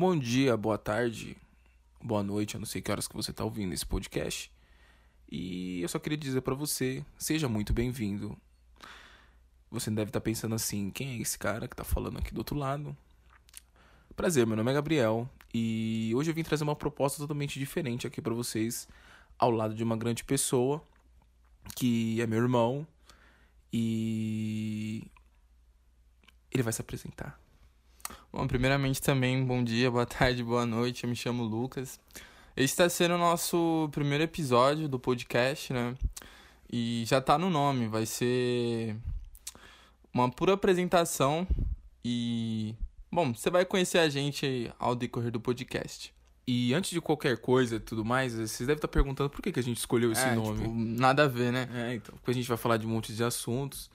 Bom dia, boa tarde, boa noite, eu não sei que horas que você está ouvindo esse podcast. E eu só queria dizer para você, seja muito bem-vindo. Você deve estar tá pensando assim, quem é esse cara que está falando aqui do outro lado? Prazer, meu nome é Gabriel e hoje eu vim trazer uma proposta totalmente diferente aqui para vocês, ao lado de uma grande pessoa que é meu irmão e ele vai se apresentar. Bom, primeiramente também, bom dia, boa tarde, boa noite. Eu me chamo Lucas. Este está sendo o nosso primeiro episódio do podcast, né? E já tá no nome, vai ser uma pura apresentação e bom, você vai conhecer a gente ao decorrer do podcast. E antes de qualquer coisa e tudo mais, vocês devem estar perguntando por que, que a gente escolheu esse é, nome. Tipo, nada a ver, né? É, então, porque a gente vai falar de um monte de assuntos.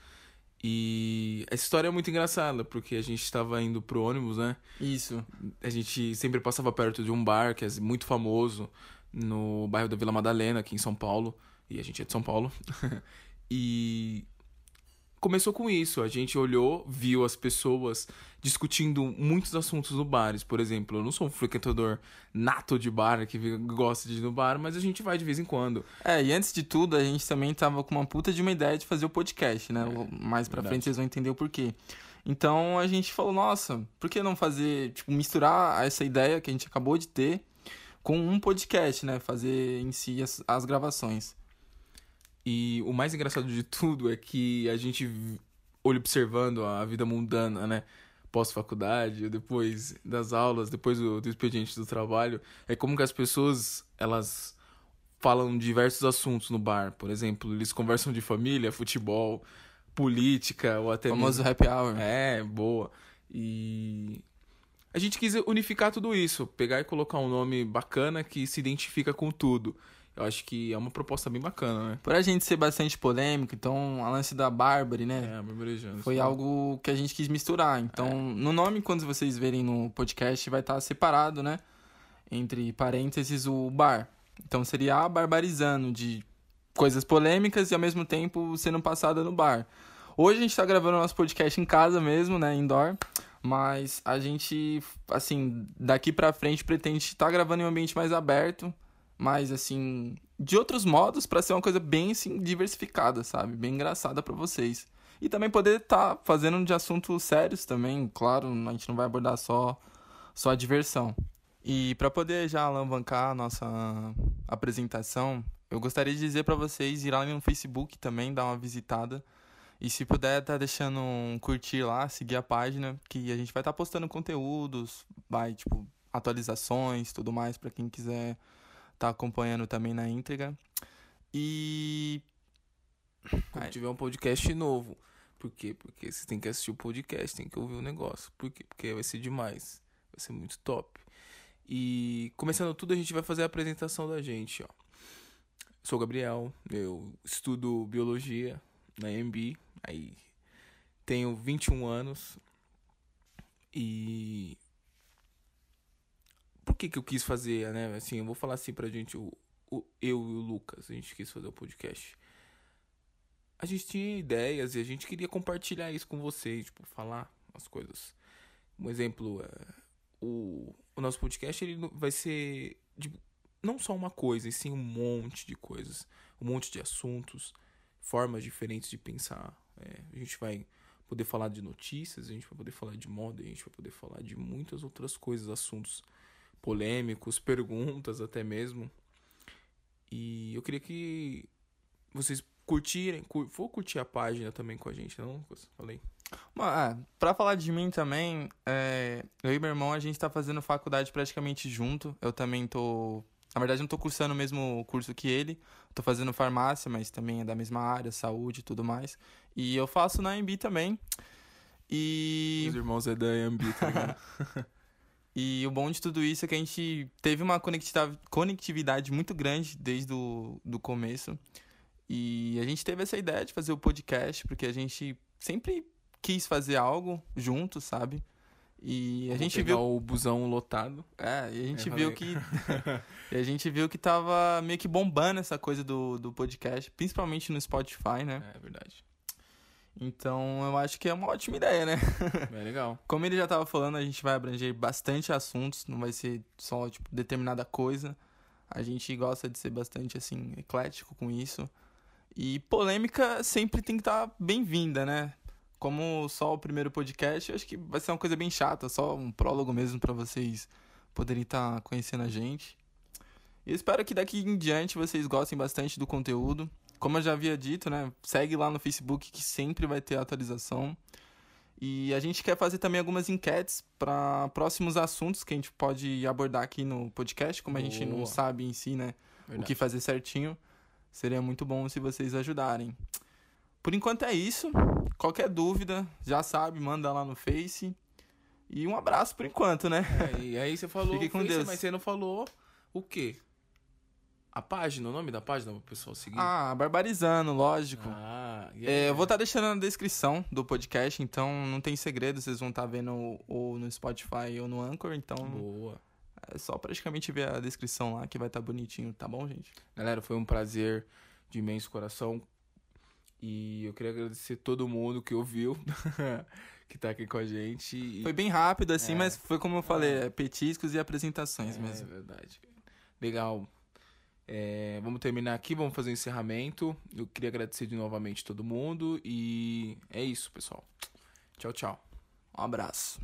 E essa história é muito engraçada, porque a gente estava indo pro ônibus, né? Isso. A gente sempre passava perto de um bar que é muito famoso no bairro da Vila Madalena, aqui em São Paulo. E a gente é de São Paulo. e começou com isso. A gente olhou, viu as pessoas discutindo muitos assuntos no bares. Por exemplo, eu não sou um frequentador nato de bar que gosta de ir no bar, mas a gente vai de vez em quando. É, e antes de tudo, a gente também tava com uma puta de uma ideia de fazer o podcast, né? É, Mais pra verdade. frente vocês vão entender o porquê. Então a gente falou, nossa, por que não fazer, tipo, misturar essa ideia que a gente acabou de ter com um podcast, né? Fazer em si as, as gravações. E o mais engraçado de tudo é que a gente olha observando a vida mundana, né? Pós-faculdade, depois das aulas, depois do, do expediente do trabalho, é como que as pessoas, elas falam diversos assuntos no bar. Por exemplo, eles conversam de família, futebol, política, ou até o famoso mesmo... happy hour. É, boa. E a gente quis unificar tudo isso, pegar e colocar um nome bacana que se identifica com tudo. Eu acho que é uma proposta bem bacana, né? Por a gente ser bastante polêmico, então a lance da Barbary, né? É, Jones. Foi algo que a gente quis misturar. Então, é. no nome, quando vocês verem no podcast, vai estar separado, né? Entre parênteses, o bar. Então seria a barbarizando de coisas polêmicas e ao mesmo tempo sendo passada no bar. Hoje a gente tá gravando nosso podcast em casa mesmo, né? Indoor. Mas a gente, assim, daqui pra frente pretende estar tá gravando em um ambiente mais aberto mas assim, de outros modos para ser uma coisa bem assim diversificada, sabe? Bem engraçada para vocês. E também poder estar tá fazendo de assuntos sérios também, claro, a gente não vai abordar só só a diversão. E para poder já alavancar a nossa apresentação, eu gostaria de dizer para vocês ir lá no Facebook também, dar uma visitada. E se puder, tá deixando um curtir lá, seguir a página, que a gente vai estar tá postando conteúdos, vai, tipo, atualizações, tudo mais, para quem quiser tá acompanhando também na íntegra. E. Quando tiver um podcast novo. Por quê? Porque você tem que assistir o podcast, tem que ouvir o negócio. Por quê? Porque vai ser demais. Vai ser muito top. E começando tudo, a gente vai fazer a apresentação da gente, ó. Sou o Gabriel, eu estudo biologia na EMB, aí tenho 21 anos e por que, que eu quis fazer, né? Assim, eu vou falar assim pra gente, o, o, eu e o Lucas, a gente quis fazer o podcast. A gente tinha ideias e a gente queria compartilhar isso com vocês, tipo, falar as coisas. Um exemplo, é, o, o nosso podcast ele vai ser de, não só uma coisa, e sim um monte de coisas, um monte de assuntos, formas diferentes de pensar. É, a gente vai poder falar de notícias, a gente vai poder falar de moda, a gente vai poder falar de muitas outras coisas, assuntos polêmicos, perguntas até mesmo. E eu queria que vocês curtirem, cur, vou curtir a página também com a gente, não, Lucas? Falei. Ah, pra falar de mim também, é, eu e meu irmão, a gente tá fazendo faculdade praticamente junto. Eu também tô. Na verdade, não tô cursando o mesmo curso que ele. Tô fazendo farmácia, mas também é da mesma área, saúde e tudo mais. E eu faço na EMB também. E. Os irmãos é da EMB, tá ligado? E o bom de tudo isso é que a gente teve uma conectividade muito grande desde o do começo. E a gente teve essa ideia de fazer o podcast, porque a gente sempre quis fazer algo junto, sabe? E a Vou gente viu o busão lotado. É, e a gente é, viu que e a gente viu que tava meio que bombando essa coisa do, do podcast, principalmente no Spotify, né? É verdade. Então eu acho que é uma ótima ideia, né? É legal. Como ele já tava falando, a gente vai abranger bastante assuntos, não vai ser só, tipo, determinada coisa. A gente gosta de ser bastante, assim, eclético com isso. E polêmica sempre tem que estar tá bem-vinda, né? Como só o primeiro podcast, eu acho que vai ser uma coisa bem chata, só um prólogo mesmo para vocês poderem estar tá conhecendo a gente. E espero que daqui em diante vocês gostem bastante do conteúdo. Como eu já havia dito, né? Segue lá no Facebook que sempre vai ter atualização. E a gente quer fazer também algumas enquetes para próximos assuntos que a gente pode abordar aqui no podcast, como Boa. a gente não sabe em si, né, Verdade. o que fazer certinho. Seria muito bom se vocês ajudarem. Por enquanto é isso. Qualquer dúvida, já sabe, manda lá no Face. E um abraço por enquanto, né? É, e aí você falou Fique com Face, Deus. mas você não falou o quê? A página, o nome da página o pessoal seguir? Ah, Barbarizando, lógico. Ah, yeah. é, eu vou estar tá deixando na descrição do podcast, então não tem segredo, vocês vão estar tá vendo ou no Spotify ou no Anchor, então. Boa. É só praticamente ver a descrição lá que vai estar tá bonitinho, tá bom, gente? Galera, foi um prazer de imenso coração. E eu queria agradecer todo mundo que ouviu, que tá aqui com a gente. E... Foi bem rápido assim, é. mas foi como eu falei, é. petiscos e apresentações é, mesmo. É verdade. Legal. É, vamos terminar aqui, vamos fazer o um encerramento. Eu queria agradecer de novamente todo mundo e é isso, pessoal. Tchau, tchau. Um abraço.